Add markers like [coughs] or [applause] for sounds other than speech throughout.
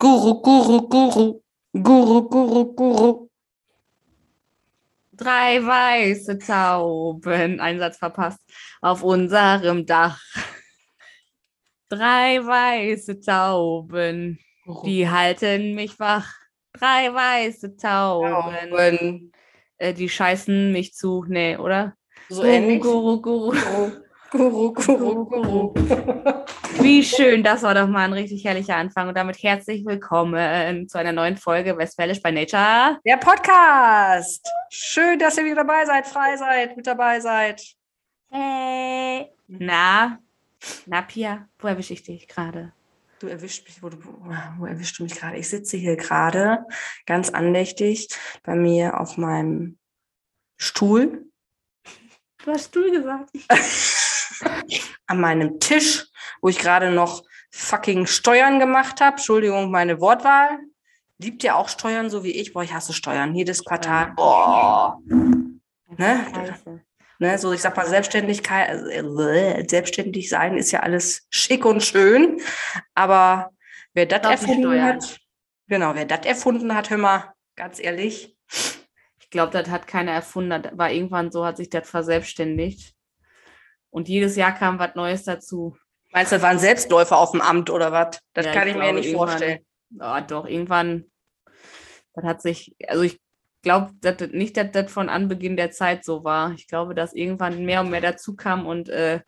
Guru, Guru, Guru, Guru, Guru, Guru. Drei weiße Tauben, Einsatz verpasst, auf unserem Dach. Drei weiße Tauben, die halten mich wach. Drei weiße Tauben, Tauben. äh, die scheißen mich zu. Nee, oder? So ähnlich. Guru, Guru. Guru, Guru, Guru. [laughs] [laughs] Wie schön, das war doch mal ein richtig herrlicher Anfang. Und damit herzlich willkommen zu einer neuen Folge Westfälisch bei Nature. Der Podcast. Schön, dass ihr wieder dabei seid, frei seid, mit dabei seid. Hey. Na, na Pia, wo erwische ich dich gerade? Du erwischt mich, wo, du, wo erwischst du mich gerade? Ich sitze hier gerade ganz andächtig bei mir auf meinem Stuhl Du hast Stuhl gesagt. [laughs] an meinem Tisch, wo ich gerade noch fucking Steuern gemacht habe. Entschuldigung, meine Wortwahl. Liebt ihr auch Steuern so wie ich? Boah, ich hasse Steuern. Jedes Quartal. Boah. Ne? Scheiße. Ne, so ich sag mal, Selbstständigkeit, äh, selbstständig sein ist ja alles schick und schön. Aber wer das erfunden hat, genau, wer das erfunden hat, hör mal, ganz ehrlich. Ich glaube, das hat keiner erfunden. War irgendwann so, hat sich das verselbstständigt. Und jedes Jahr kam was Neues dazu. Meinst du, das waren Selbstläufer auf dem Amt oder was? Das Ja, kann ich ich, mir nicht vorstellen. Ja, doch, irgendwann, das hat sich, also ich glaube nicht, dass das von Anbeginn der Zeit so war. Ich glaube, dass irgendwann mehr und mehr dazu kam und äh,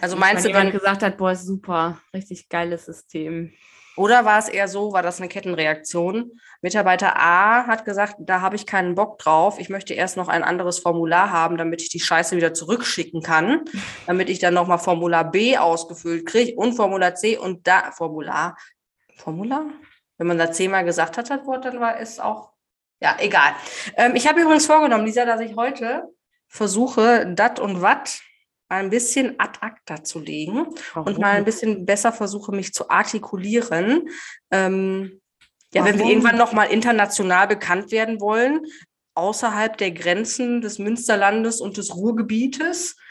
Also meinst du, jemand wenn, gesagt hat, boah, ist super, richtig geiles System. Oder war es eher so, war das eine Kettenreaktion? Mitarbeiter A hat gesagt, da habe ich keinen Bock drauf. Ich möchte erst noch ein anderes Formular haben, damit ich die Scheiße wieder zurückschicken kann, damit ich dann nochmal Formular B ausgefüllt kriege und Formular C und da Formular. Formular? Wenn man da zehnmal gesagt hat, das Wort, dann war es auch. Ja, egal. Ähm, ich habe übrigens vorgenommen, Lisa, dass ich heute versuche, dat und wat ein bisschen ad acta zu legen und mal ein bisschen besser versuche, mich zu artikulieren. Ähm, ja, wenn wir Warum? irgendwann noch mal international bekannt werden wollen, außerhalb der Grenzen des Münsterlandes und des Ruhrgebietes. [laughs]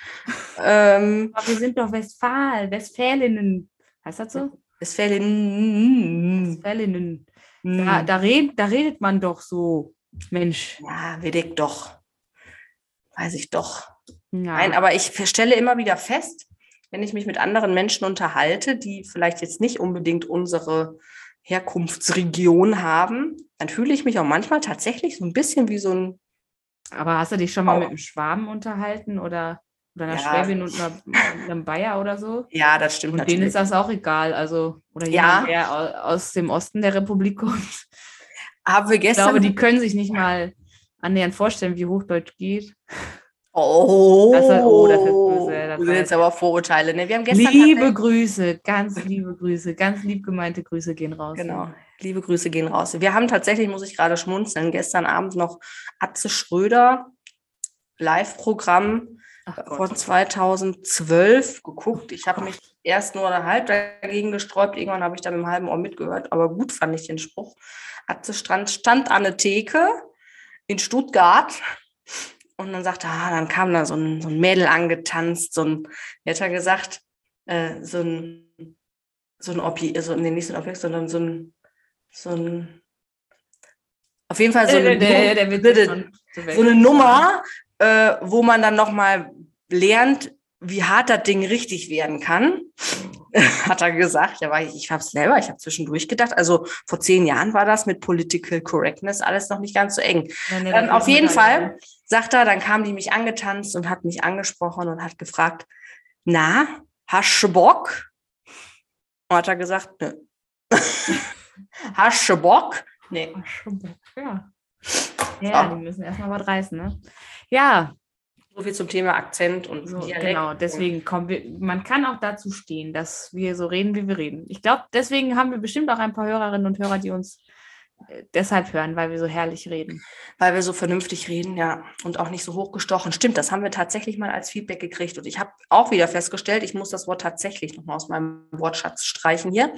Ähm, Aber wir sind doch Westfalen, Westfälinnen. Heißt das so? Westfalen. Westfälinnen. Da, da, red, da redet man doch so. Mensch. Ja, ich doch. Weiß ich doch. Ja. Nein, aber ich stelle immer wieder fest, wenn ich mich mit anderen Menschen unterhalte, die vielleicht jetzt nicht unbedingt unsere Herkunftsregion haben, dann fühle ich mich auch manchmal tatsächlich so ein bisschen wie so ein, Aber hast du dich schon mal Oh. mit einem Schwaben unterhalten oder, oder einer Ja. Schwäbin und einer, einem Bayer oder so? ja, das stimmt Und denen natürlich. ist das auch egal. Also, oder Ja. jemand, der au- aus dem Osten der Republik kommt. Haben wir Ich gestern. glaube, die können sich nicht mal annähernd vorstellen, wie Hochdeutsch geht. Oh, Das ist- oh, das ist böse, das das sind jetzt aber Vorurteile. Ne? Wir haben gestern Liebe Grüße, ganz liebe Grüße, ganz lieb gemeinte Grüße gehen raus. Genau. Liebe Grüße gehen raus. Wir haben tatsächlich, muss ich gerade schmunzeln, gestern Abend noch Atze Schröder Live-Programm Ach von Gott. 2012 geguckt. Ich habe mich erst nur halb dagegen gesträubt. Irgendwann habe ich dann mit dem halben Ohr mitgehört. Aber gut fand ich den Spruch. Atze stand, stand an der Theke in Stuttgart. Und dann sagte, ah, dann kam da so ein, so ein Mädel angetanzt. So ein, wie hat er gesagt, äh, so ein, so ein Objekt, so, nee, nicht so ein Objekt, sondern so ein, so ein, auf jeden Fall so der, eine, der, der wird so eine. Nummer, äh, wo man dann nochmal lernt, wie hart das Ding richtig werden kann, [laughs] hat er gesagt. Ja, weil ich, ich habe es selber, ich habe zwischendurch gedacht, also vor zehn Jahren war das mit Political Correctness alles noch nicht ganz so eng. Nee, nee, Ähm, auf jeden Fall. Sagt er, dann kam die mich angetanzt und hat mich angesprochen und hat gefragt, na, hast du Bock? Und hat er gesagt, nö. [laughs] hast du Bock? Nee. Bock, Ja, ja die müssen erstmal was reißen, ne? Ja, So viel zum Thema Akzent und so, Dialekt. genau. Deswegen kommen wir, man kann auch dazu stehen, dass wir so reden, wie wir reden. Ich glaube, deswegen haben wir bestimmt auch ein paar Hörerinnen und Hörer, die uns deshalb hören, weil wir so herrlich reden. Weil wir so vernünftig reden, ja, und auch nicht so hochgestochen. Stimmt, das haben wir tatsächlich mal als Feedback gekriegt. Und ich habe auch wieder festgestellt, ich muss das Wort tatsächlich nochmal aus meinem Wortschatz streichen hier.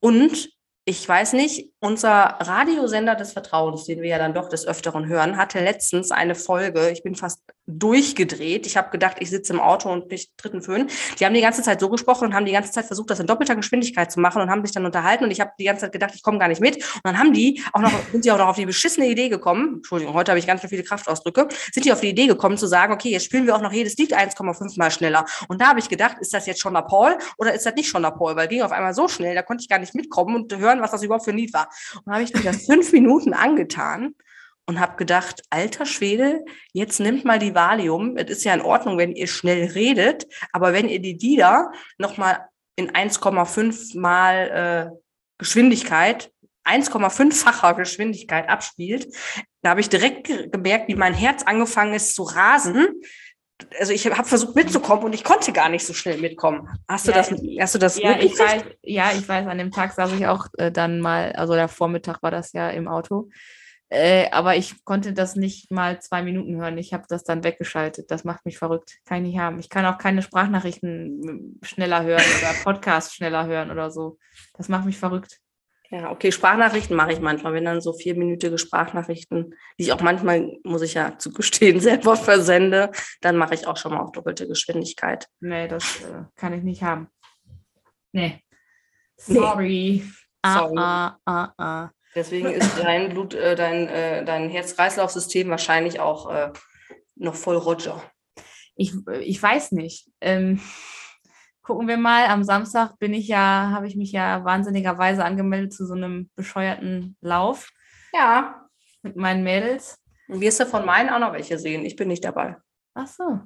Und ich weiß nicht, unser Radiosender des Vertrauens, den wir ja dann doch des Öfteren hören, hatte letztens eine Folge, ich bin fast durchgedreht. Ich habe gedacht, ich sitze im Auto und nicht dritten Föhn. Die haben die ganze Zeit so gesprochen und haben die ganze Zeit versucht, das in doppelter Geschwindigkeit zu machen und haben sich dann unterhalten und ich habe die ganze Zeit gedacht, ich komme gar nicht mit. Und dann haben die auch noch, sind sie auch noch auf die beschissene Idee gekommen, Entschuldigung, heute habe ich ganz schön viele Kraftausdrücke, sind die auf die Idee gekommen zu sagen, okay, jetzt spielen wir auch noch jedes Lied 1,5 mal schneller. Und da habe ich gedacht, ist das jetzt schon der Paul oder ist das nicht schon der Paul? Weil ging auf einmal so schnell, da konnte ich gar nicht mitkommen und hören, was das überhaupt für ein Lied war. Und habe ich mir das fünf Minuten angetan und habe gedacht, alter Schwede, jetzt nimmt mal die Valium. Es ist ja in Ordnung, wenn ihr schnell redet, aber wenn ihr die Lieder nochmal in 1,5 mal äh, Geschwindigkeit, 1,5-facher Geschwindigkeit abspielt, da habe ich direkt gemerkt, wie mein Herz angefangen ist zu rasen. Also ich habe versucht mitzukommen und ich konnte gar nicht so schnell mitkommen. Hast du Ja, das? Hast du das? Ja, ich weiß, ja, ich weiß, an dem Tag saß ich auch äh, dann mal, also der Vormittag war das ja im Auto. Äh, aber ich konnte das nicht mal zwei Minuten hören. Ich habe das dann weggeschaltet. Das macht mich verrückt. Kann ich nicht haben. Ich kann auch keine Sprachnachrichten äh, schneller hören oder [laughs] Podcasts schneller hören oder so. Das macht mich verrückt. Ja, okay, Sprachnachrichten mache ich manchmal, wenn dann so vierminütige Sprachnachrichten, die ich auch manchmal, muss ich ja zugestehen, [laughs] selber versende, dann mache ich auch schon mal auf doppelte Geschwindigkeit. Nee, das äh, kann ich nicht haben. Nee. Nee. Sorry. Ah, Sorry. ah, ah, ah. Deswegen ist dein Blut, äh, dein, äh, dein Herz-Kreislauf-System wahrscheinlich auch äh, noch voll Roger. Ich, ich weiß nicht. Ähm, gucken wir mal. Am Samstag bin ich ja, habe ich mich ja wahnsinnigerweise angemeldet zu so einem bescheuerten Lauf Ja. mit meinen Mädels. Und wirst du von meinen auch noch welche sehen? Ich bin nicht dabei. Ach so.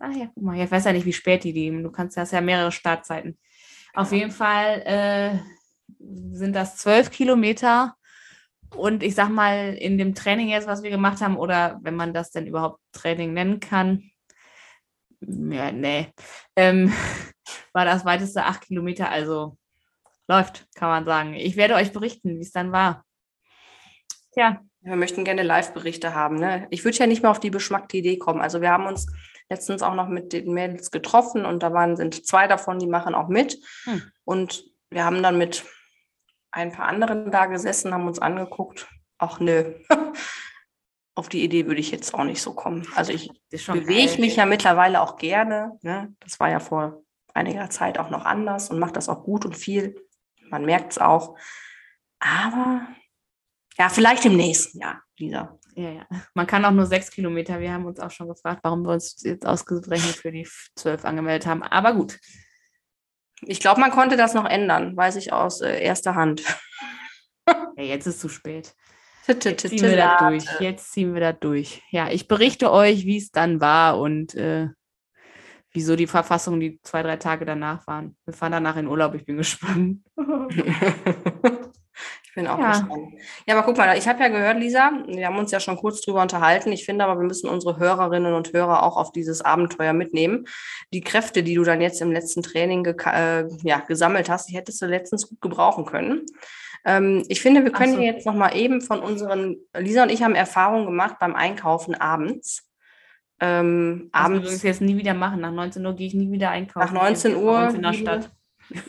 Ach ja, guck mal. Ich weiß ja nicht, wie spät die gehen. Du kannst, hast ja mehrere Startzeiten. Auf jeden Fall äh, sind das zwölf Kilometer. Und ich sag mal, in dem Training jetzt, was wir gemacht haben, oder wenn man das denn überhaupt Training nennen kann, ja, nee, ähm, [laughs] war das weiteste acht Kilometer. Also läuft, kann man sagen. Ich werde euch berichten, wie es dann war. Tja, Wir möchten gerne Live-Berichte haben. Ne? Ich würde ja nicht mehr auf die beschmackte Idee kommen. Also wir haben uns letztens auch noch mit den Mädels getroffen und da waren, sind zwei davon, die machen auch mit. Hm. Und wir haben dann mit ein paar anderen da gesessen, haben uns angeguckt. Ach nö, [laughs] auf die Idee würde ich jetzt auch nicht so kommen. Also ich bewege geil. mich ja mittlerweile auch gerne. Ne? Das war ja vor einiger Zeit auch noch anders und mache das auch gut und viel. Man merkt es auch. Aber ja, vielleicht im nächsten Jahr, Lisa. Ja, ja. Man kann auch nur sechs Kilometer. Wir haben uns auch schon gefragt, warum wir uns jetzt ausgerechnet für die zwölf angemeldet haben. Aber gut. Ich glaube, man konnte das noch ändern, weiß ich aus äh, erster Hand. [laughs] Ja, jetzt ist zu spät. Jetzt ziehen wir da durch. Jetzt ziehen wir da durch. Ja, ich berichte euch, wie es dann war und äh, wieso die Verfassung die zwei, drei Tage danach waren. Wir fahren danach in Urlaub. Ich bin gespannt. [laughs] [laughs] ich bin auch Ja. gespannt. Ja, aber guck mal, ich habe ja gehört, Lisa, wir haben uns ja schon kurz drüber unterhalten. Ich finde aber, wir müssen unsere Hörerinnen und Hörer auch auf dieses Abenteuer mitnehmen. Die Kräfte, die du dann jetzt im letzten Training geka- äh, ja, gesammelt hast, die hättest du letztens gut gebrauchen können. Ähm, ich finde, wir können so. jetzt noch mal eben von unseren, Lisa und ich haben Erfahrungen gemacht beim Einkaufen abends. Ähm, Das abends übrigens jetzt nie wieder machen. Nach 19 Uhr gehe ich nie wieder einkaufen. Nach 19 Ich bin Uhr in der Stadt.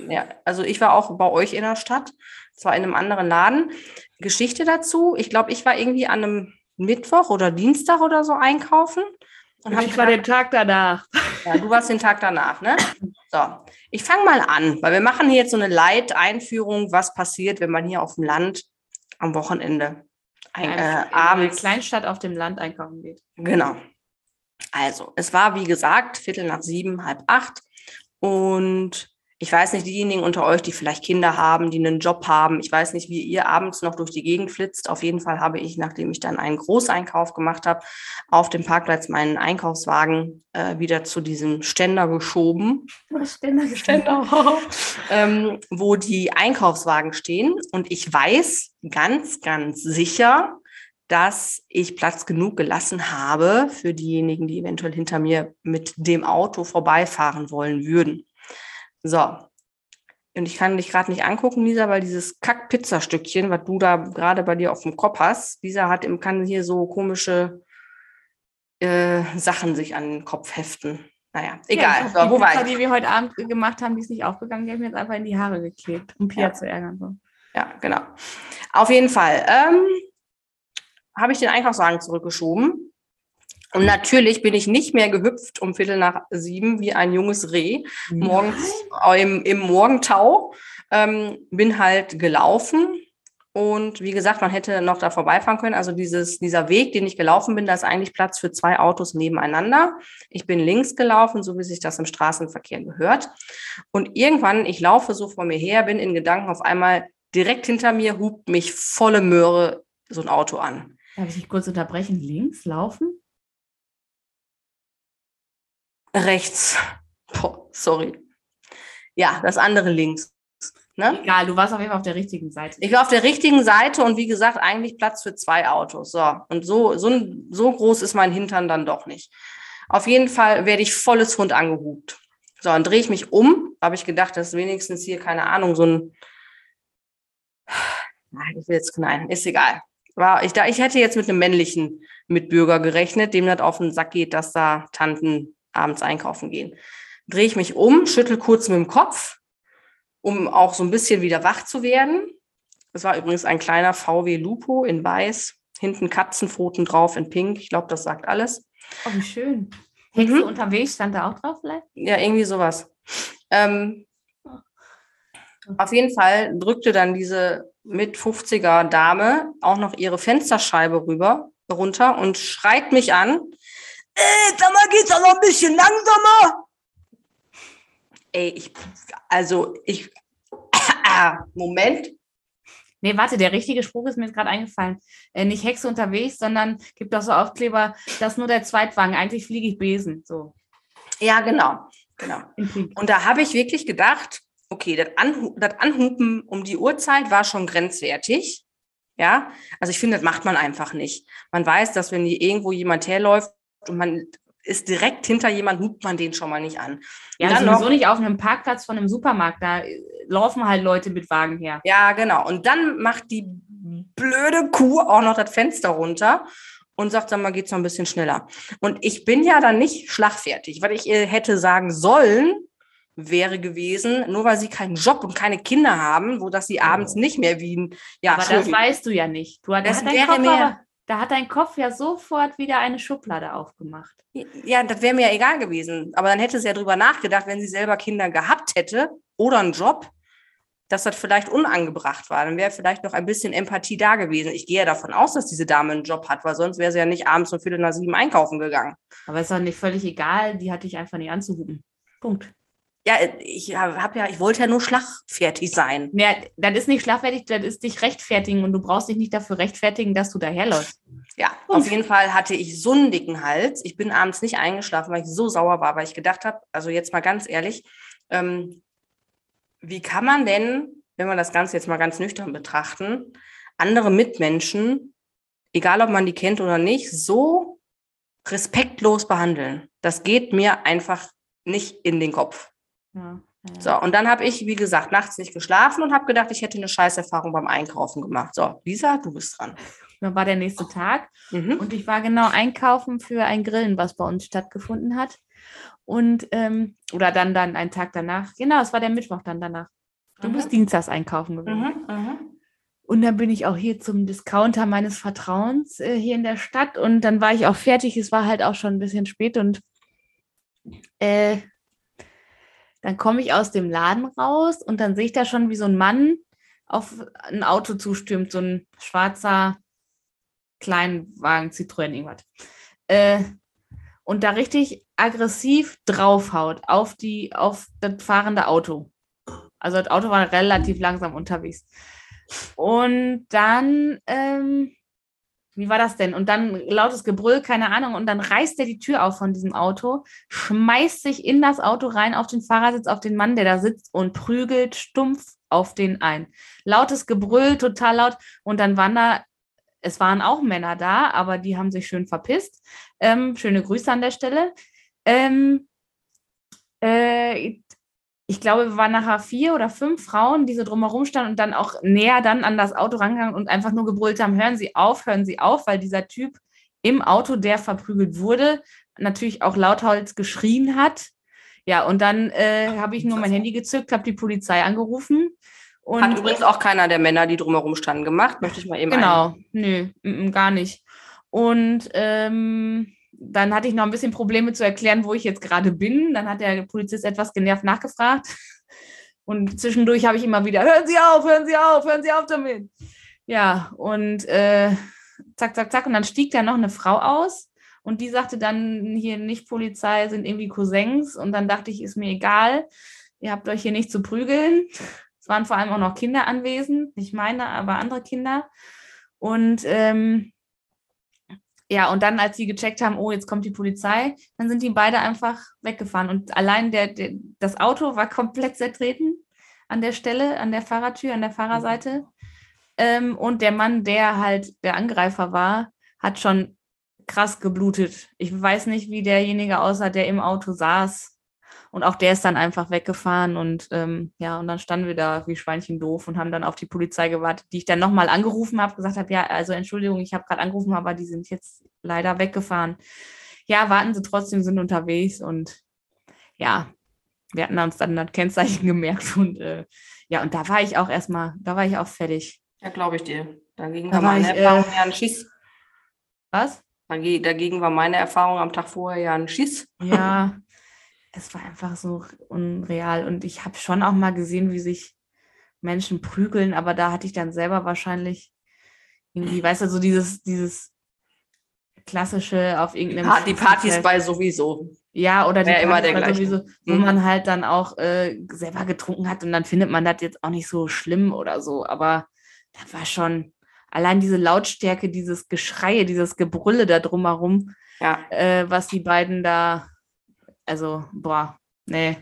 Ja, also ich war auch bei euch in der Stadt, zwar in einem anderen Laden. Geschichte dazu, ich glaube, ich war irgendwie an einem Mittwoch oder Dienstag oder so einkaufen. Und Ich war den Tag danach. ja, du warst den Tag danach, ne? So, ich fange mal an, weil wir machen hier jetzt so eine Light-Einführung, was passiert, wenn man hier auf dem Land am Wochenende ein, In äh, abends Kleinstadt auf dem Land einkaufen geht. Genau. Also, es war wie gesagt Viertel nach sieben, halb acht. Und ich weiß nicht, diejenigen unter euch, die vielleicht Kinder haben, die einen Job haben, ich weiß nicht, wie ihr abends noch durch die Gegend flitzt. Auf jeden Fall habe ich, nachdem ich dann einen Großeinkauf gemacht habe, auf dem Parkplatz meinen Einkaufswagen äh, wieder zu diesem Ständer geschoben [laughs] ähm, wo die Einkaufswagen stehen. Und ich weiß ganz, ganz sicher, dass ich Platz genug gelassen habe für diejenigen, die eventuell hinter mir mit dem Auto vorbeifahren wollen würden. So. Und ich kann dich gerade nicht angucken, Lisa, weil dieses Kack-Pizzastückchen, was du da gerade bei dir auf dem Kopf hast, Lisa hat im, kann hier so komische äh, Sachen sich an den Kopf heften. Naja, egal. Ja, so, wo die war Pizza, ich? die wir heute Abend gemacht haben, die ist nicht aufgegangen. Die haben jetzt einfach in die Haare geklebt, um Pia Ja. zu ärgern. So. Ja, genau. Auf jeden Fall ähm, habe ich den Einkaufswagen zurückgeschoben. Und natürlich bin ich nicht mehr gehüpft um Viertel nach sieben wie ein junges Reh morgens im, im Morgentau. Ähm, bin halt gelaufen und wie gesagt, man hätte noch da vorbeifahren können. Also dieses, dieser Weg, den ich gelaufen bin, da ist eigentlich Platz für zwei Autos nebeneinander. Ich bin links gelaufen, so wie sich das im Straßenverkehr gehört. Und irgendwann, ich laufe so vor mir her, bin in Gedanken auf einmal direkt hinter mir, hupt mich volle Möhre so ein Auto an. Darf ich dich kurz unterbrechen? Links laufen? Rechts. Boah, sorry. Ja, das andere links. Ne? Egal, du warst auf jeden Fall auf der richtigen Seite. Ich war auf der richtigen Seite und wie gesagt, eigentlich Platz für zwei Autos. So, und so, so, so groß ist mein Hintern dann doch nicht. Auf jeden Fall werde ich volles Hund angehupt. So, dann drehe ich mich um. Habe ich gedacht, dass wenigstens hier, keine Ahnung, so ein. Nein, ich will jetzt knallen, ist egal. War, ich, da, ich hätte jetzt mit einem männlichen Mitbürger gerechnet, dem das auf den Sack geht, dass da Tanten abends einkaufen gehen. Drehe ich mich um, schüttel kurz mit dem Kopf, um auch so ein bisschen wieder wach zu werden. Das war übrigens ein kleiner VW Lupo in weiß, hinten Katzenpfoten drauf in pink. Ich glaube, das sagt alles. Oh, wie schön. Hexe mhm. unterwegs stand da auch drauf vielleicht? Ja, irgendwie sowas. Ähm, auf jeden Fall drückte dann diese mit 50er Dame auch noch ihre Fensterscheibe rüber, runter und schreit mich an. Äh, sag mal, geht's auch noch ein bisschen langsamer? Ey, ich, also ich, [coughs] Moment. Nee, warte, der richtige Spruch ist mir jetzt gerade eingefallen. Äh, nicht Hexe unterwegs, sondern gibt auch so Aufkleber, das ist nur der Zweitwagen. Eigentlich fliege ich Besen. So. Ja, genau. genau. Und da habe ich wirklich gedacht, okay, das, Anhu das Anhupen um die Uhrzeit war schon grenzwertig. Ja, also ich finde, das macht man einfach nicht. Man weiß, dass wenn hier irgendwo jemand herläuft und man ist direkt hinter jemand, hupt man den schon mal nicht an. Ja, dann sowieso noch, nicht auf einem Parkplatz von einem Supermarkt, da äh, laufen halt Leute mit Wagen her. Ja, genau. Und dann macht die blöde Kuh auch noch das Fenster runter und sagt, sag mal, geht's noch ein bisschen schneller. Und ich bin ja dann nicht schlagfertig, weil ich ihr hätte sagen sollen, wäre gewesen, nur weil sie keinen Job und keine Kinder haben, wo dass sie abends nicht mehr wie ja. Aber das weißt du ja nicht. Du, das wäre mir, da hat dein Kopf ja sofort wieder eine Schublade aufgemacht. Ja, das wäre mir ja egal gewesen. Aber dann hätte sie ja drüber nachgedacht, wenn sie selber Kinder gehabt hätte oder einen Job, dass das vielleicht unangebracht war. Dann wäre vielleicht noch ein bisschen Empathie da gewesen. Ich gehe ja davon aus, dass diese Dame einen Job hat, weil sonst wäre sie ja nicht abends um Viertel nach sieben einkaufen gegangen. Aber ist doch nicht völlig egal, die hatte ich einfach nicht anzuhuben. Punkt. Ja, ich habe ja, ich wollte ja nur schlagfertig sein. Ja, das ist nicht schlagfertig, das ist dich rechtfertigen und du brauchst dich nicht dafür rechtfertigen, dass du daherläufst. Ja, und. auf jeden Fall hatte ich so einen dicken Hals. Ich bin abends nicht eingeschlafen, weil ich so sauer war, weil ich gedacht habe, also jetzt mal ganz ehrlich, ähm, wie kann man denn, wenn wir das Ganze jetzt mal ganz nüchtern betrachten, andere Mitmenschen, egal ob man die kennt oder nicht, so respektlos behandeln? Das geht mir einfach nicht in den Kopf. Ja, ja. So, und dann habe ich, wie gesagt, nachts nicht geschlafen und habe gedacht, ich hätte eine Scheißerfahrung beim Einkaufen gemacht. So, Lisa, du bist dran. Dann war der nächste Tag mhm. und ich war genau einkaufen für ein Grillen, was bei uns stattgefunden hat. Und, ähm, oder dann, dann einen Tag danach. Genau, es war der Mittwoch dann danach. Du mhm. bist Dienstags einkaufen gewesen. Mhm, mhm. Und dann bin ich auch hier zum Discounter meines Vertrauens äh, hier in der Stadt und dann war ich auch fertig. Es war halt auch schon ein bisschen spät und äh, dann komme ich aus dem Laden raus und dann sehe ich da schon, wie so ein Mann auf ein Auto zustürmt, so ein schwarzer Kleinwagen, Citroën, irgendwas. Äh, und da richtig aggressiv draufhaut auf, die, auf das fahrende Auto. Also das Auto war relativ langsam unterwegs. Und dann ähm, wie war das denn? Und dann lautes Gebrüll, keine Ahnung. Und dann reißt er die Tür auf von diesem Auto, schmeißt sich in das Auto rein, auf den Fahrersitz, auf den Mann, der da sitzt und prügelt stumpf auf den ein. Lautes Gebrüll, total laut. Und dann waren da, es waren auch Männer da, aber die haben sich schön verpisst. Ähm, schöne Grüße an der Stelle. Ähm, äh, ich glaube, wir waren nachher vier oder fünf Frauen, die so drumherum standen und dann auch näher dann an das Auto rangegangen und einfach nur gebrüllt haben, hören Sie auf, hören Sie auf, weil dieser Typ im Auto, der verprügelt wurde, natürlich auch lauthals geschrien hat. Ja, und dann äh, habe ich nur mein Handy gezückt, habe die Polizei angerufen. Und hat übrigens auch keiner der Männer, die drumherum standen, gemacht, möchte ich mal eben Genau, ein. nö, m -m, gar nicht. Und ähm, dann hatte ich noch ein bisschen Probleme zu erklären, wo ich jetzt gerade bin. Dann hat der Polizist etwas genervt nachgefragt. Und zwischendurch habe ich immer wieder, hören Sie auf, hören Sie auf, hören Sie auf damit. Ja, und äh, zack, zack, zack. Und dann stieg da noch eine Frau aus und die sagte dann hier nicht Polizei, sind irgendwie Cousins. Und dann dachte ich, ist mir egal, ihr habt euch hier nicht zu prügeln. Es waren vor allem auch noch Kinder anwesend, nicht meine, aber andere Kinder. Und ähm, ja, und dann, als sie gecheckt haben, oh, jetzt kommt die Polizei, dann sind die beide einfach weggefahren. Und allein der, der, das Auto war komplett zertreten an der Stelle, an der Fahrertür, an der Fahrerseite. Ähm, und der Mann, der halt der Angreifer war, hat schon krass geblutet. Ich weiß nicht, wie derjenige aussah, der im Auto saß. Und auch der ist dann einfach weggefahren und ähm, ja, und dann standen wir da wie Schweinchen doof und haben dann auf die Polizei gewartet, die ich dann nochmal angerufen habe, gesagt habe, ja, also Entschuldigung, ich habe gerade angerufen, aber die sind jetzt leider weggefahren. Ja, warten Sie trotzdem, sind unterwegs und ja, wir hatten uns dann das Kennzeichen [laughs] gemerkt und äh, ja, und da war ich auch erstmal, da war ich auch fertig. Ja, glaube ich dir. Dagegen da war meine ich, äh, Erfahrung äh, ja ein Schiss. Was? Dagegen war meine Erfahrung am Tag vorher ja ein Schiss. Ja, [laughs] es war einfach so unreal. Und ich habe schon auch mal gesehen, wie sich Menschen prügeln, aber da hatte ich dann selber wahrscheinlich irgendwie, weißt du, so dieses, dieses klassische auf irgendeinem. Ja, die Partys bei sowieso. Ja, oder die ja, immer der gleiche. sowieso, wo mhm. man halt dann auch äh, selber getrunken hat und dann findet man das jetzt auch nicht so schlimm oder so. Aber das war schon allein diese Lautstärke, dieses Geschreie, dieses Gebrülle da drumherum, ja. äh, was die beiden da also, boah, nee.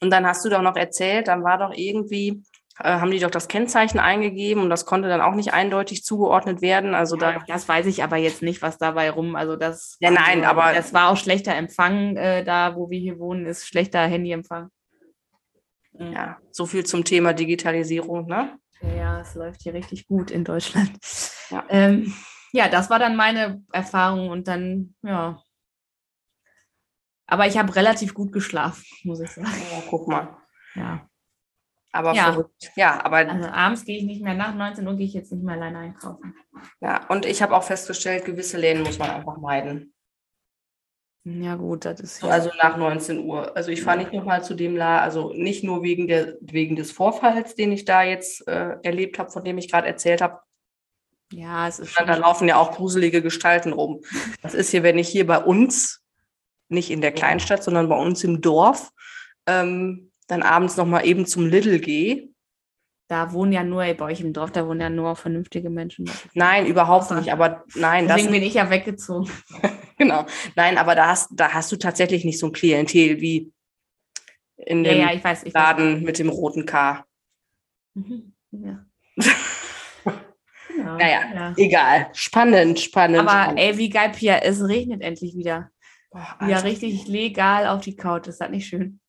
Und dann hast du doch noch erzählt, dann war doch irgendwie, äh, haben die doch das Kennzeichen eingegeben und das konnte dann auch nicht eindeutig zugeordnet werden. Also ja, da. Das weiß ich aber jetzt nicht, was dabei rum. Also das. Ja, nein, also, aber. Es war auch schlechter Empfang äh, da, wo wir hier wohnen, ist schlechter Handyempfang. Mhm. Ja, so viel zum Thema Digitalisierung, ne? Ja, es läuft hier richtig gut in Deutschland. Ja. Ähm, ja, das war dann meine Erfahrung und dann, ja, aber ich habe relativ gut geschlafen, [laughs] muss ich sagen. Ja, guck mal. Ja. Aber ja. verrückt. Ja, aber. Also abends gehe ich nicht mehr, nach 19 Uhr gehe ich jetzt nicht mehr alleine einkaufen. Ja, und ich habe auch festgestellt, gewisse Läden muss man einfach meiden. Ja, gut, das ist ja. Also nach 19 Uhr. Also ich fahre nicht nochmal zu dem Laden, also nicht nur wegen, der, wegen des Vorfalls, den ich da jetzt äh, erlebt habe, von dem ich gerade erzählt habe. Ja, es ist. Da laufen ja auch gruselige Gestalten rum. Das ist hier, wenn ich hier bei uns nicht in der Kleinstadt, sondern bei uns im Dorf, ähm, dann abends nochmal eben zum Lidl gehe. Da wohnen ja nur, bei euch im Dorf, da wohnen ja nur vernünftige Menschen. Nein, überhaupt nicht. Aber nein, Deswegen das, bin ich ja weggezogen. [laughs] genau. Nein, aber da hast, da hast du tatsächlich nicht so ein Klientel wie in dem ja, ich weiß, ich Laden weiß. mit dem roten K. Mhm. Ja. [laughs] genau, naja, ja. egal. Spannend, spannend. Aber ey, wie geil, Pia, es regnet endlich wieder. Boah, ja, richtig legal auf die Couch. Ist das nicht schön?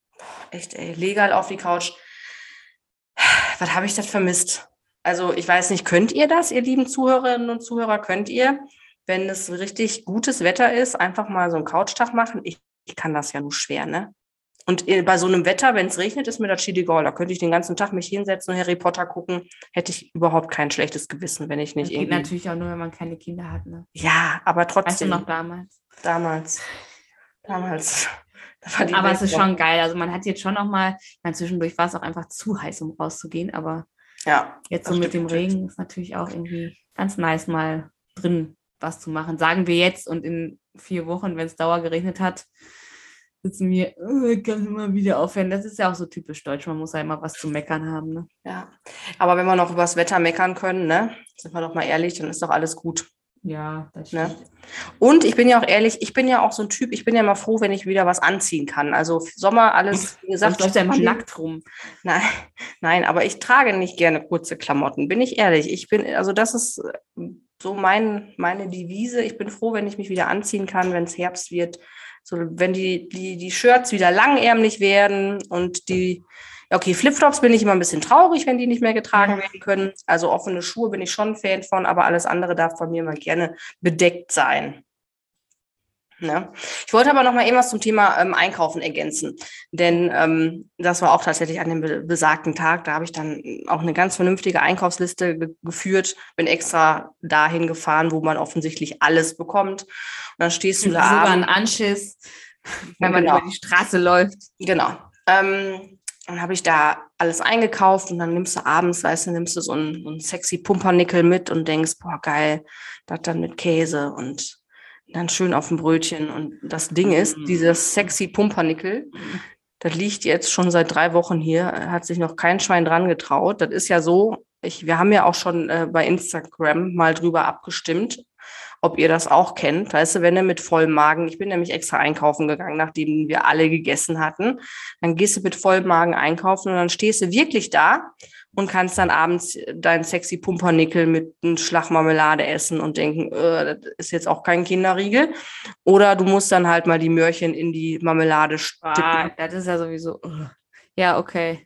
Echt, ey, legal auf die Couch. Was habe ich das vermisst? Also, ich weiß nicht, könnt ihr das, ihr lieben Zuhörerinnen und Zuhörer? Könnt ihr, wenn es richtig gutes Wetter ist, einfach mal so einen Couchtag machen? Ich, ich kann das ja nur schwer, ne? Und bei so einem Wetter, wenn es regnet, ist mir das Chili Da könnte ich den ganzen Tag mich hinsetzen und Harry Potter gucken. Hätte ich überhaupt kein schlechtes Gewissen, wenn ich nicht das geht natürlich auch nur, wenn man keine Kinder hat. Ne? Ja, aber trotzdem. Weißt du noch damals? Damals damals. [laughs] aber es ist schon geil. Also man hat jetzt schon noch mal, ich meine, zwischendurch war es auch einfach zu heiß, um rauszugehen, aber ja, jetzt so mit dem Regen ist natürlich auch irgendwie ganz nice, mal drin was zu machen. Sagen wir jetzt und in vier Wochen, wenn es dauer geregnet hat, sitzen wir, oh, ich kann immer wieder aufhören. Das ist ja auch so typisch deutsch. Man muss ja immer was zu meckern haben. Ne? Ja, aber wenn wir noch über das Wetter meckern können, ne, sind wir doch mal ehrlich, dann ist doch alles gut. Ja, das ne? stimmt. Ne? Und ich bin ja auch ehrlich, ich bin ja auch so ein Typ, ich bin ja mal froh, wenn ich wieder was anziehen kann. Also Sommer, alles, wie gesagt. Du läufst ja immer nackt rum. Nein, [laughs] nein, aber ich trage nicht gerne kurze Klamotten, bin ich ehrlich. Ich bin, also das ist so mein, meine Devise. Ich bin froh, wenn ich mich wieder anziehen kann, wenn es Herbst wird. So, wenn die, die, die Shirts wieder langärmlich werden und die Okay, Flipflops bin ich immer ein bisschen traurig, wenn die nicht mehr getragen werden können. Also offene Schuhe bin ich schon ein Fan von, aber alles andere darf von mir mal gerne bedeckt sein. Ne? Ich wollte aber noch mal irgendwas zum Thema ähm, Einkaufen ergänzen, denn ähm, das war auch tatsächlich an dem be besagten Tag. Da habe ich dann auch eine ganz vernünftige Einkaufsliste ge geführt, bin extra dahin gefahren, wo man offensichtlich alles bekommt. Und dann stehst du da. Sogar ein Anschiss, wenn man Genau. über die Straße läuft. Genau. Ähm, dann habe ich da alles eingekauft und dann nimmst du abends, weißt du, nimmst du so einen, so einen sexy Pumpernickel mit und denkst, boah, geil, das dann mit Käse und dann schön auf dem Brötchen. Und das Ding ist, Mm. dieses sexy Pumpernickel, das liegt jetzt schon seit drei Wochen hier, hat sich noch kein Schwein dran getraut. Das ist ja so, ich, wir haben ja auch schon äh, bei Instagram mal drüber abgestimmt, ob ihr das auch kennt. Weißt du, wenn du mit vollem Magen, ich bin nämlich extra einkaufen gegangen, nachdem wir alle gegessen hatten, dann gehst du mit vollem Magen einkaufen und dann stehst du wirklich da und kannst dann abends dein sexy Pumpernickel mit einem Schlag Marmelade essen und denken, äh, das ist jetzt auch kein Kinderriegel. Oder du musst dann halt mal die Möhrchen in die Marmelade stippen. Ah, das ist ja sowieso. Ja, okay.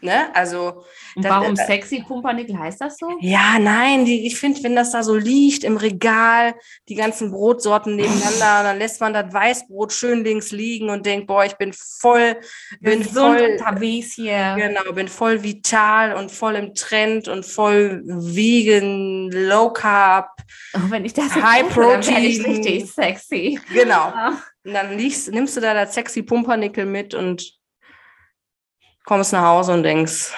Ne? Also Und Das- warum äh, sexy Pumpernickel heißt das so? Ja, nein, die, ich finde, wenn das da so liegt im Regal, die ganzen Brotsorten nebeneinander, dann lässt man das Weißbrot schön links liegen und denkt, boah, ich bin voll, bin voll, unterwegs hier. genau, bin voll vital und voll im Trend und voll vegan, low carb, Auch wenn ich das High esse, [laughs] dann ich Protein. richtig sexy. genau. Ah. Und dann liegst, nimmst du da das sexy Pumpernickel mit und kommst nach Hause und denkst,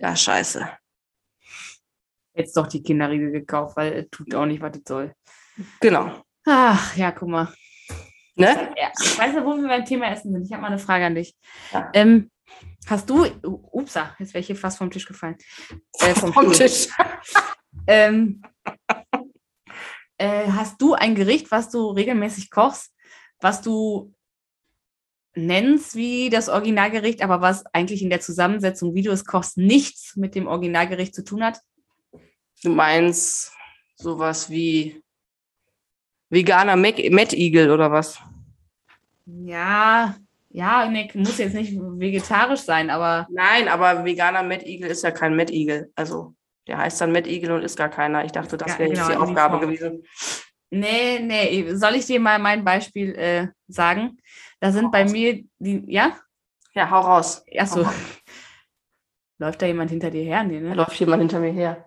ja, scheiße. Jetzt doch die Kinderriegel gekauft, weil es tut auch nicht, was es soll. Genau. Ach, ja, guck mal. Ne? Ja, ich weiß ja, wo wir beim Thema Essen sind. Ich habe mal eine Frage an dich. Ja. Ähm, hast du, upsa, jetzt wäre ich hier fast vom Tisch gefallen. Äh, vom Vom. Tisch. [laughs] Ähm, äh, hast du ein Gericht, was du regelmäßig kochst, was du nennst wie das Originalgericht, aber was eigentlich in der Zusammensetzung, wie du es kochst, nichts mit dem Originalgericht zu tun hat? Du meinst sowas wie veganer Mettigel oder was? Ja, ja, nee, muss jetzt nicht vegetarisch sein, aber Nein, aber veganer Mettigel ist ja kein Mettigel. Also der heißt dann Mettigel und ist gar keiner. Ich dachte, das wäre jetzt genau, die in die Aufgabe gewesen. nee, nee, soll ich dir mal mein Beispiel äh, sagen? Da sind bei mir die, ja? Ja, hau raus. Achso. Hau raus. [laughs] Läuft da jemand hinter dir her? Nee, Da ne? läuft jemand hinter mir her.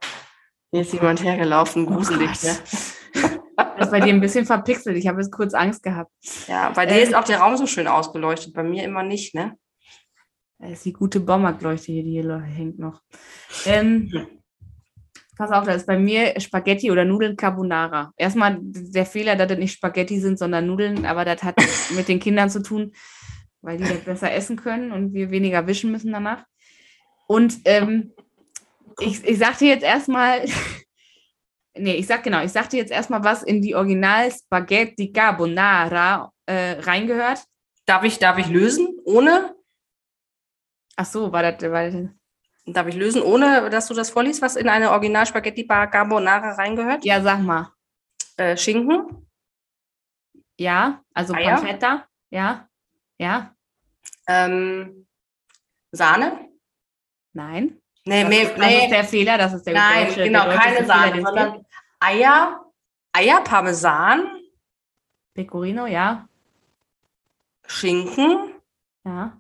Hier ist jemand hergelaufen, gruselig. Gott. ne? [laughs] Das ist bei dir ein bisschen verpixelt. Ich habe jetzt kurz Angst gehabt. Ja, bei dir Ähm. ist auch der Raum so schön ausgeleuchtet, bei mir immer nicht, ne? Da ist die gute Baumarktleuchte hier, die hier hängt noch. Ähm, pass auf, das ist bei mir Spaghetti oder Nudeln Carbonara. Erstmal der Fehler, dass das nicht Spaghetti sind, sondern Nudeln, aber das hat [laughs] mit den Kindern zu tun, weil die das besser essen können und wir weniger wischen müssen danach. Und ähm, ich, ich sag dir jetzt erstmal, [laughs] nee, ich sag genau, ich sag dir jetzt erstmal, was in die Original Spaghetti Carbonara äh, reingehört. Darf ich, darf ich lösen, ohne? Ach so, war das, war das Darf ich lösen, ohne dass du das vorliest, was in eine Original Spaghetti Carbonara reingehört? ja, sag mal. Äh, Schinken, Ja, also Eier? Pancetta. Ja, ja, ähm, Sahne? nein. Nee, Das, nee, ist, das ist der Fehler, das ist der Nein, deutsche, genau, der keine Fehler, Sahne, es sondern. Eier, Eier, Parmesan, Pecorino, ja, Schinken. ja.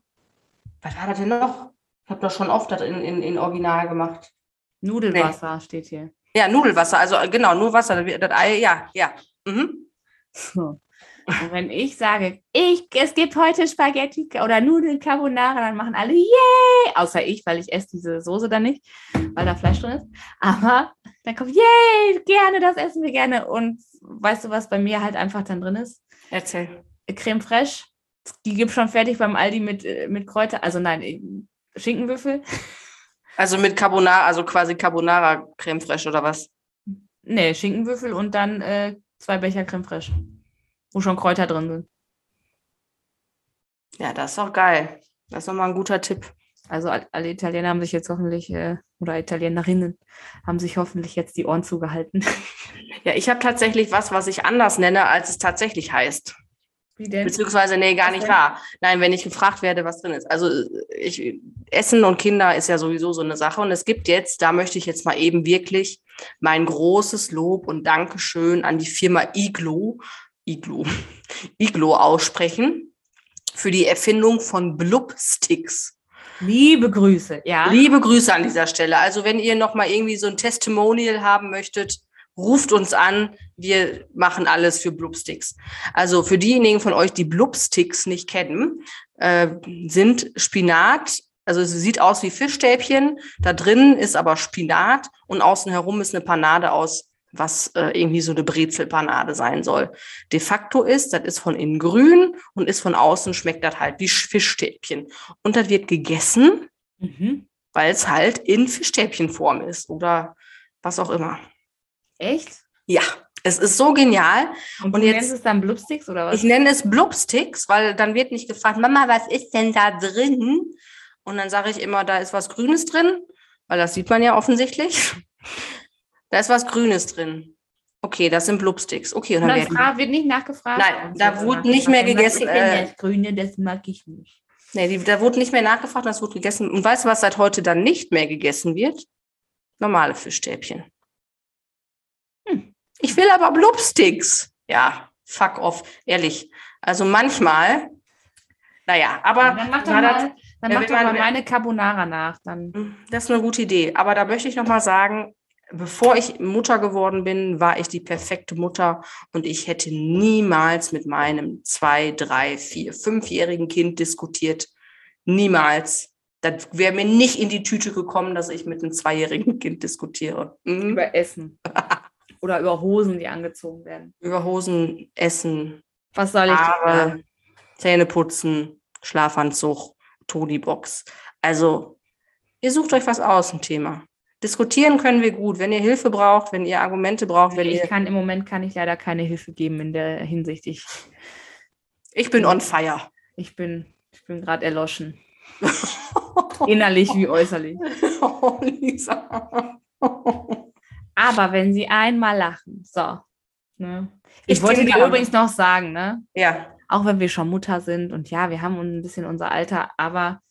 Was war das denn noch? Ich habe doch schon oft das in, in, in Original gemacht. Nudelwasser steht hier. Ja, Nudelwasser, also äh, genau, nur Wasser. Das, das Ei, ja, ja. Mhm. So. Und wenn ich sage, ich, es gibt heute Spaghetti oder Nudeln Carbonara, dann machen alle yay, außer ich, weil ich esse diese Soße dann nicht, weil da Fleisch drin ist. Aber dann kommt yay, gerne, das essen wir gerne. Und weißt du, was bei mir halt einfach dann drin ist? Erzähl. Creme fraiche. Die gibt schon fertig beim Aldi mit, äh, mit Kräuter. Also nein, Schinkenwürfel. Also mit Carbonara, also quasi Carbonara Creme fraiche oder was? Nee, Schinkenwürfel und dann äh, zwei Becher Creme fraiche. Wo schon Kräuter drin sind. Ja, das ist doch geil. Das ist nochmal ein guter Tipp. Also all- alle Italiener haben sich jetzt hoffentlich, äh, oder Italienerinnen, haben sich hoffentlich jetzt die Ohren zugehalten. Ja, ich habe tatsächlich was, was ich anders nenne, als es tatsächlich heißt. Beziehungsweise, nee, gar nicht wahr. Nein, wenn ich gefragt werde, was drin ist. Also ich, Essen und Kinder ist ja sowieso so eine Sache. Und es gibt jetzt, da möchte ich jetzt mal eben wirklich mein großes Lob und Dankeschön an die Firma Iglo Iglo, [laughs] Iglo aussprechen für die Erfindung von Blub-Sticks. Liebe Grüße, ja. Liebe Grüße an dieser Stelle. Also wenn ihr noch mal irgendwie so ein Testimonial haben möchtet, ruft uns an. Wir machen alles für Blubsticks. Also für diejenigen von euch, die Blubsticks nicht kennen, äh, sind Spinat. Also es sieht aus wie Fischstäbchen. Da drin ist aber Spinat und außen herum ist eine Panade aus was äh, irgendwie so eine Brezelpanade sein soll. De facto ist, das ist von innen grün und ist von außen schmeckt das halt wie Fischstäbchen. Und das wird gegessen, Mhm. weil es halt in Fischstäbchenform ist oder was auch immer. Echt? Ja, es ist so genial. Und, Und du jetzt- nennst es dann Blubsticks oder was? Ich nenne es Blubsticks, weil dann wird nicht gefragt, Mama, was ist denn da drin? Und dann sage ich immer, da ist was Grünes drin, weil das sieht man ja offensichtlich. [laughs] Da ist was Grünes drin. Okay, das sind Blubsticks. Okay, und Und dann dann werden wird nicht nachgefragt? Nein, Und da wurde nicht mehr ist gegessen, äh, das Grüne, das mag ich nicht. Nee, die, da wurde nicht mehr nachgefragt, das wurde gegessen. Und weißt du, was seit heute dann nicht mehr gegessen wird? Normale Fischstäbchen. Hm. Ich will aber Blubsticks. Ja, fuck off, ehrlich. Also manchmal, naja, aber dann mach doch na, das- mal, dann ja, mach doch mal man- meine Carbonara nach. Dann. das ist eine gute Idee. Aber da möchte ich noch mal sagen, bevor ich Mutter geworden bin, war ich die perfekte Mutter und ich hätte niemals mit meinem zwei, drei, vier, fünfjährigen Kind diskutiert. Niemals. Das wäre mir nicht in die Tüte gekommen, dass ich mit einem zweijährigen Kind diskutiere. Mhm. Über Essen. [laughs] Oder über Hosen, die angezogen werden. Über Hosen, Essen, Was soll ich Haare, sagen? Zähne putzen, Schlafanzug, Toni-Box. Also, ihr sucht euch was aus, ein Thema. Diskutieren können wir gut. Wenn ihr Hilfe braucht, wenn ihr Argumente braucht, wenn Ich ihr. kann im Moment kann ich leider keine Hilfe geben in der Hinsicht. Ich, Ich bin on fire. ich bin, ich bin gerade erloschen. Innerlich wie äußerlich. [laughs] oh, Lisa. Aber wenn sie einmal lachen, so. Ne? Ich, Ich wollte dir übrigens noch sagen, ne? ja, Auch wenn wir schon Mutter sind und ja, wir haben ein bisschen unser Alter, aber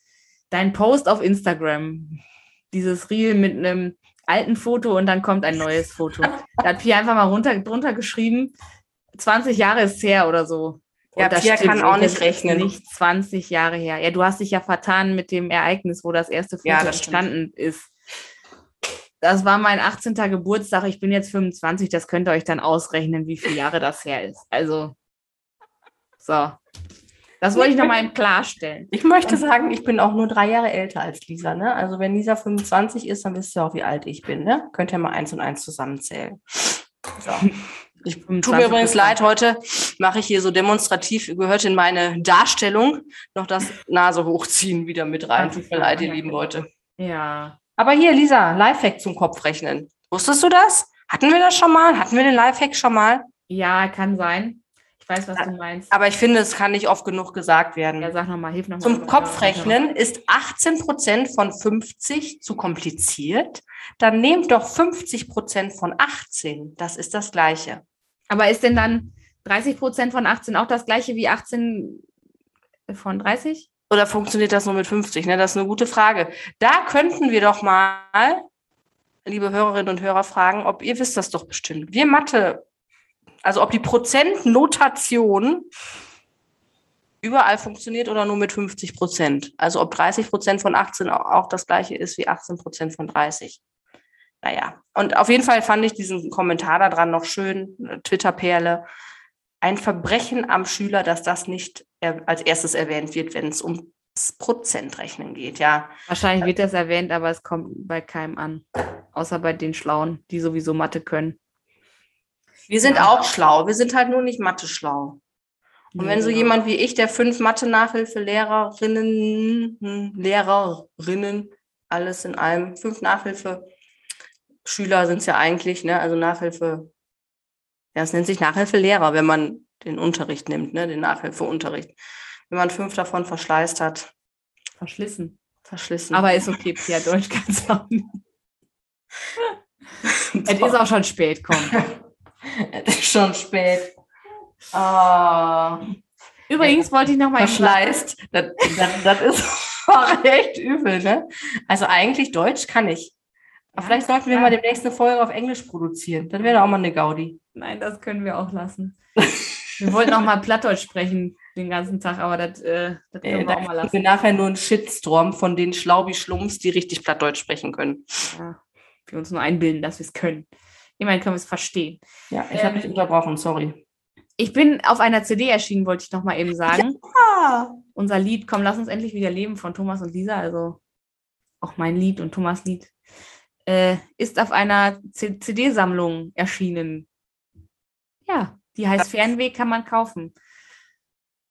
dein Post auf Instagram, dieses Reel mit einem alten Foto und dann kommt ein neues Foto. Da hat Pia einfach mal runter, drunter geschrieben, 20 Jahre ist her oder so. Ja, das Pia kann auch nicht ist rechnen. Nicht 20 Jahre her. Ja, du hast dich ja vertan mit dem Ereignis, wo das erste Foto Ja, das stimmt. entstanden ist. Das war mein 18. Geburtstag. Ich bin jetzt 25. Das könnt ihr euch dann ausrechnen, wie viele Jahre das her ist. Also, so. Das wollte ich nochmal klarstellen. ich möchte sagen, ich bin auch nur drei Jahre älter als Lisa. Ne? Also, wenn Lisa 25 ist, dann wisst ihr auch, wie alt ich bin. Ne? Könnt ihr mal eins und eins zusammenzählen. So. Ich tut 25 mir übrigens leid, heute mache ich hier so demonstrativ, gehört in meine Darstellung noch das Nase hochziehen wieder mit rein. Tut mir leid, ihr lieben Leute. Ja. Aber hier, Lisa, Lifehack zum Kopfrechnen. Wusstest du das? Hatten wir das schon mal? Hatten wir den Lifehack schon mal? Ja, kann sein. Ich weiß, was du meinst. Aber ich finde, es kann nicht oft genug gesagt werden. Ja, sag nochmal, hilf nochmal. Zum Kopfrechnen ist 18% von 50 zu kompliziert. Dann nehmt doch 50% von 18. Das ist das Gleiche. Aber ist denn dann 30 Prozent von 18 auch das gleiche wie 18 von 30? Oder funktioniert das nur mit 50? Ne? Das ist eine gute Frage. Da könnten wir doch mal, liebe Hörerinnen und Hörer, fragen, ob ihr wisst das doch bestimmt. Wir Mathe, also ob die Prozentnotation überall funktioniert oder nur mit 50 Prozent. Also ob 30 Prozent von 18 au- auch das gleiche ist wie 18 Prozent von 30. Naja, und auf jeden Fall fand ich diesen Kommentar da dran noch schön, Twitter-Perle. Ein Verbrechen am Schüler, dass das nicht als erstes erwähnt wird, wenn es ums Prozentrechnen geht, ja. Wahrscheinlich wird das erwähnt, aber es kommt bei keinem an. Außer bei den Schlauen, die sowieso Mathe können. Wir sind Ja. auch schlau, wir sind halt nur nicht Mathe schlau. Und wenn so Ja. jemand wie ich, der fünf Mathe-Nachhilfe-Lehrerinnen, hm, Lehrerinnen, alles in allem, fünf Nachhilfe-Schüler sind es ja eigentlich, ne? Also Nachhilfe, ja, es nennt sich Nachhilfelehrer, wenn man den Unterricht nimmt, ne? Den Nachhilfeunterricht. Wenn man fünf davon verschleißt hat, Verschlissen. verschlissen. Aber ist okay, Pia, Deutsch kannst du auch nicht. [laughs] Es ist auch schon spät, komm. es ist schon spät. Ah. Übrigens wollte ich noch mal verschleißt. Das, das, das ist [laughs] auch echt übel, ne? Also eigentlich Deutsch kann ich. Aber Ja, vielleicht sollten wir ja. mal demnächst eine Folge auf Englisch produzieren. Dann wäre auch mal eine Gaudi. Nein, das können wir auch lassen. [laughs] Wir wollten auch mal Plattdeutsch sprechen den ganzen Tag, aber das, äh, das können Äh, wir auch mal lassen. wir nachher nur einen Shitstorm von den Schlaubi-Schlumps, die richtig Plattdeutsch sprechen können. Ja, wir uns nur einbilden, dass wir es können. Immerhin können wir es verstehen. Ja, ich habe dich unterbrochen, sorry. Ich bin auf einer CD erschienen, wollte ich noch mal eben sagen. Ah, Unser Lied Komm, lass uns endlich wieder leben von Thomas und Lisa, also auch mein Lied und Thomas Lied, äh, ist auf einer CD-Sammlung erschienen. Ja, die heißt Fernweg, kann man kaufen.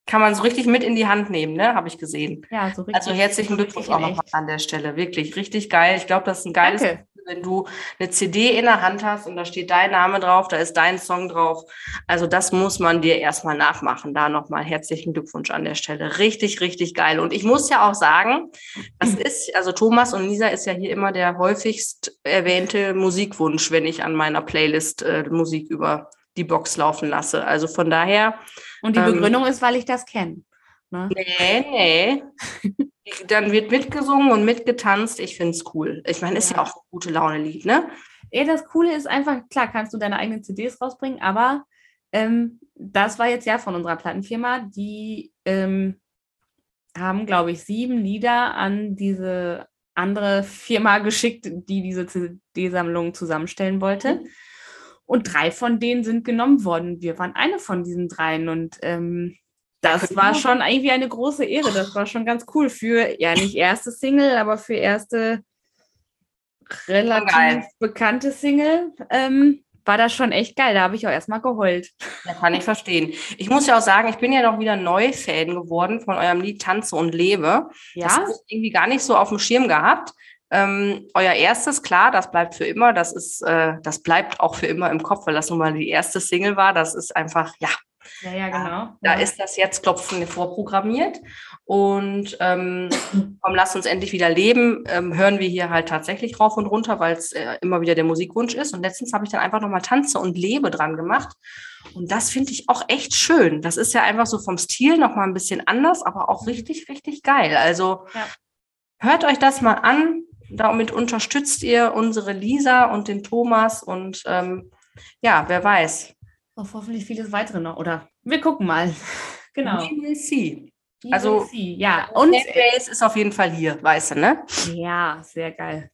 kann man so richtig mit in die Hand nehmen, ne? Habe ich gesehen. Ja, so richtig. Also herzlichen Glückwunsch auch nochmal an der Stelle. Wirklich, richtig geil. Ich glaube, das ist ein geiles, Danke. Gefühl, wenn du eine CD in der Hand hast und da steht dein Name drauf, da ist dein Song drauf. Also das muss man dir erstmal nachmachen. Da nochmal herzlichen Glückwunsch an der Stelle. Richtig, richtig geil. Und ich muss ja auch sagen, das [clears throat] ist, also Thomas und Lisa ist ja hier immer der häufigst erwähnte Musikwunsch, wenn ich an meiner Playlist äh, Musik über die Box laufen lasse. Also von daher, Und die Ähm, Begründung ist, weil ich das kenne. Ne? Nee, nee. [laughs] Dann wird mitgesungen und mitgetanzt. Ich finde es cool. Ich meine, ist ja Ja. auch ein gute Laune-Lied, ne? Ja, das Coole ist einfach, klar, kannst du deine eigenen CDs rausbringen, aber ähm, das war jetzt ja von unserer Plattenfirma, die ähm, haben, glaube ich, sieben Lieder an diese andere Firma [laughs] geschickt, die diese CD-Sammlung zusammenstellen wollte. Und drei von denen sind genommen worden. Wir waren eine von diesen dreien und ähm, das war schon irgendwie eine große Ehre. Das war schon ganz cool für, ja, nicht erste Single, aber für erste relativ geil. bekannte Single. Ähm, war das schon echt geil. Da habe ich auch erstmal geheult. Ja, kann ich verstehen. Ich muss ja auch sagen, ich bin ja noch wieder Neu-Fan geworden von eurem Lied Tanze und Lebe. Das Ja, habe ich irgendwie gar nicht so auf dem Schirm gehabt. Ähm, euer erstes, klar, das bleibt für immer. Das ist, äh, das bleibt auch für immer im Kopf, weil das nun mal die erste Single war. Das ist einfach, ja, ja, ja, genau. Da ja. ist das jetzt Klopfen vorprogrammiert. Und ähm, komm, lass uns endlich wieder leben. Ähm, hören wir hier halt tatsächlich rauf und runter, weil es äh, immer wieder der Musikwunsch ist. Und letztens habe ich dann einfach nochmal Tanze und Lebe dran gemacht. Und das finde ich auch echt schön. Das ist ja einfach so vom Stil nochmal ein bisschen anders, aber auch richtig, richtig geil. Also Ja. hört euch das mal an. Damit unterstützt ihr unsere Lisa und den Thomas. Und ähm, ja, wer weiß. Auf hoffentlich vieles weitere noch. Oder wir gucken mal. [laughs] Genau. We will see. We Also- will see. ja, und Fanbase ist auf jeden Fall hier, weißt du, ne? Ja, sehr geil.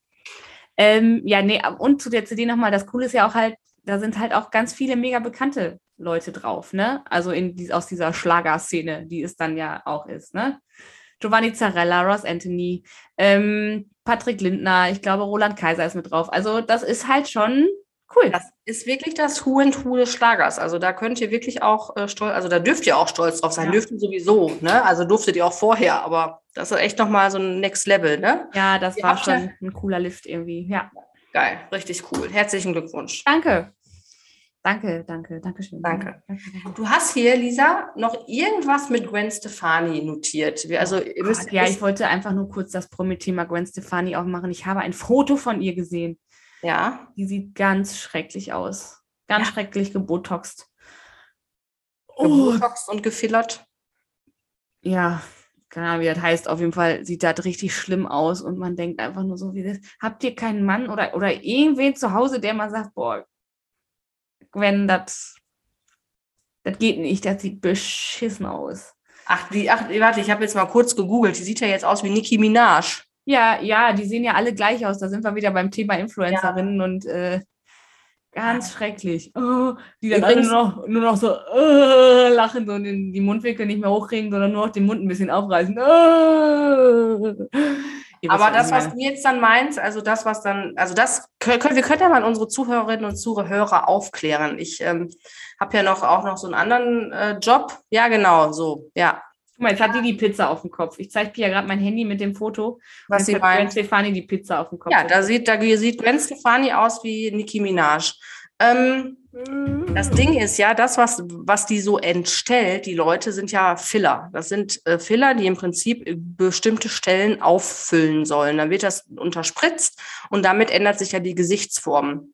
Ähm, ja, nee, und zu der CD nochmal, das Coole ist ja auch halt, da sind halt auch ganz viele mega bekannte Leute drauf, ne? Also in, aus dieser Schlagerszene, die es dann ja auch ist, ne? Giovanni Zarella, Ross Anthony, ähm, Patrick Lindner, ich glaube, Roland Kaiser ist mit drauf. Also das ist halt schon cool. Das ist wirklich das Hu and Hu des Schlagers. Also da könnt ihr wirklich auch äh, stolz, also da dürft ihr auch stolz drauf sein, Ja. dürft ihr sowieso, ne? Also durftet ihr auch vorher, aber das ist echt nochmal so ein Next Level, ne? ja, das Ihr war schon ein cooler Lift irgendwie. Ja, Geil, richtig cool. Herzlichen Glückwunsch. danke. Danke, danke, danke schön. Danke. Du hast hier, Lisa, noch irgendwas mit Gwen Stefani notiert. Wir, also, ihr müsst ja, ich wollte einfach nur kurz das Promi-Thema Gwen Stefani aufmachen. Ich habe ein Foto von ihr gesehen. ja, Die sieht ganz schrecklich aus. Ganz Ja. schrecklich gebotoxt. Oh, gebotoxt und gefillert. ja, keine Ahnung, wie das heißt. Auf jeden Fall sieht das richtig schlimm aus und man denkt einfach nur so, wie das. Habt ihr keinen Mann oder, oder irgendwen zu Hause, der mal sagt, boah, Gwen, das das geht nicht, das sieht beschissen aus. Ach, die, ach, warte, ich habe jetzt mal kurz gegoogelt. Die sieht ja jetzt aus wie Nicki Minaj. Ja, ja, die sehen ja alle gleich aus. Da sind wir wieder beim Thema Influencerinnen und äh, ganz schrecklich. Oh, die dann alle Übrigens- nur noch, nur noch so äh, lachen so und den, die Mundwinkel nicht mehr hochkriegen, sondern nur noch den Mund ein bisschen aufreißen. Äh. Aber das, was du jetzt dann meinst, also das, was dann, also das können, wir können ja mal unsere Zuhörerinnen und Zuhörer aufklären. Ich ähm, habe ja noch auch noch so einen anderen äh, Job. Ja, genau, so, ja. Guck mal, jetzt hat die die Pizza auf dem Kopf. Ich zeige dir ja gerade mein Handy mit dem Foto. Was sie hat Gwen meint. Stefani die Pizza auf dem Kopf. Ja, da sieht, da sieht Gwen Stefani aus wie Nicki Minaj. Ähm, das Ding ist ja, das, was, was die so entstellt, die Leute sind ja Filler. Das sind äh, Filler, die im Prinzip bestimmte Stellen auffüllen sollen. Dann wird das unterspritzt und damit ändert sich ja die Gesichtsform.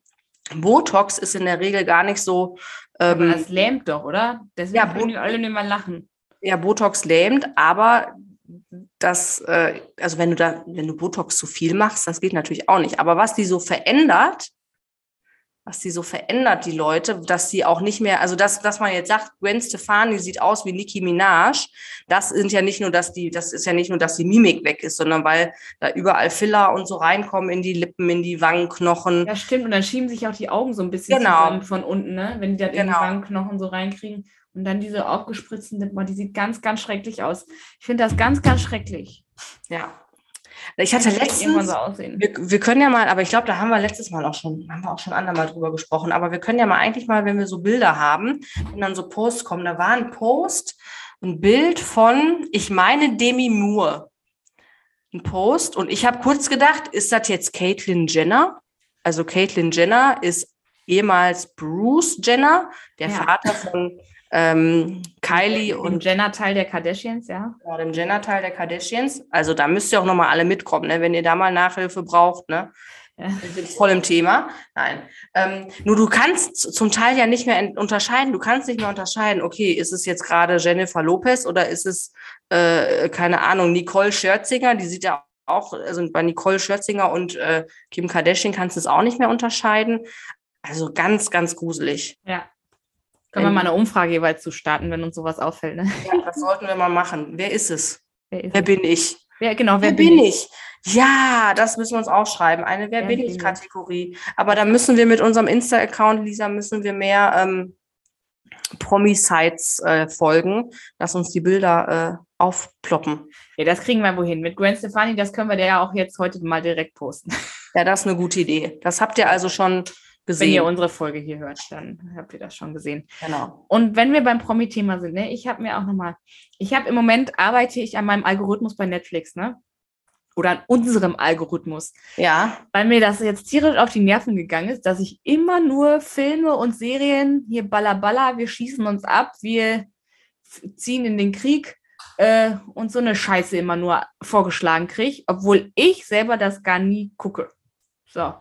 Botox ist in der Regel gar nicht so. Aber Ähm, das lähmt doch, oder? Deswegen Ja, können die alle nicht mehr lachen. ja, Botox lähmt, aber das, äh, also wenn du da, wenn du Botox zu viel machst, das geht natürlich auch nicht. Aber was die so verändert, was die so verändert, die Leute, dass sie auch nicht mehr, also dass, dass man jetzt sagt, Gwen Stefani sieht aus wie Nicki Minaj, das sind ja nicht nur, dass die, das ist ja nicht nur, dass die Mimik weg ist, sondern weil da überall Filler und so reinkommen in die Lippen, in die Wangenknochen. Ja, stimmt. Und dann schieben sich auch die Augen so ein bisschen Genau. zusammen von unten, ne? Wenn die da in die Genau. Wangenknochen so reinkriegen. Und dann diese aufgespritzten Lippen, die sieht ganz, ganz schrecklich aus. Ich finde das ganz, ganz schrecklich. Ja. Ich hatte letztens, so aussehen. wir, wir können ja mal, aber ich glaube, da haben wir letztes Mal auch schon, haben wir auch schon andermal drüber gesprochen, aber wir können ja mal eigentlich mal, wenn wir so Bilder haben, wenn dann so Posts kommen, da war ein Post, ein Bild von, ich meine Demi Moore. Ein Post und ich habe kurz gedacht, ist das jetzt Caitlyn Jenner? Also Caitlyn Jenner ist ehemals Bruce Jenner, der Ja. Vater von ähm, Kylie Und und Jenner-Teil der Kardashians, ja. Genau, dem Jenner-Teil der Kardashians. Also da müsst ihr auch nochmal alle mitkommen, ne? wenn ihr da mal Nachhilfe braucht. Ne? Ja. Wir sind voll im Thema. Nein. Ähm, nur du kannst zum Teil ja nicht mehr unterscheiden. Du kannst nicht mehr unterscheiden, okay, ist es jetzt gerade Jennifer Lopez oder ist es, äh, keine Ahnung, Nicole Scherzinger? Die sieht ja auch, also bei Nicole Scherzinger und äh, Kim Kardashian kannst du es auch nicht mehr unterscheiden. Also ganz, ganz gruselig. Ja. Können wir mal eine Umfrage jeweils zu starten, wenn uns sowas auffällt, ne? Ja, das sollten wir mal machen. Wer ist es? Wer, ist Wer bin ich? Wer, genau, wer, Wer bin ich? Ja, das müssen wir uns aufschreiben. Eine Wer, Wer bin bin ich ich? Kategorie. Aber da müssen wir mit unserem Insta-Account, Lisa, müssen wir mehr ähm, Promi-Sites äh, folgen, dass uns die Bilder äh, aufploppen. Ja, das kriegen wir wohin. Mit Gwen Stefani, das können wir der ja auch jetzt heute mal direkt posten. Ja, das ist eine gute Idee. Das habt ihr also schon Wenn ihr gesehen. unsere Folge hier hört, dann habt ihr das schon gesehen. Genau. Und wenn wir beim Promi-Thema sind, ne, ich habe mir auch nochmal, ich habe im Moment arbeite ich an meinem Algorithmus bei Netflix, ne? Oder an unserem Algorithmus, Ja, weil mir das jetzt tierisch auf die Nerven gegangen ist, dass ich immer nur Filme und Serien hier balla balla, wir schießen uns ab, wir ziehen in den Krieg äh, und so eine Scheiße immer nur vorgeschlagen kriege, obwohl ich selber das gar nie gucke. So.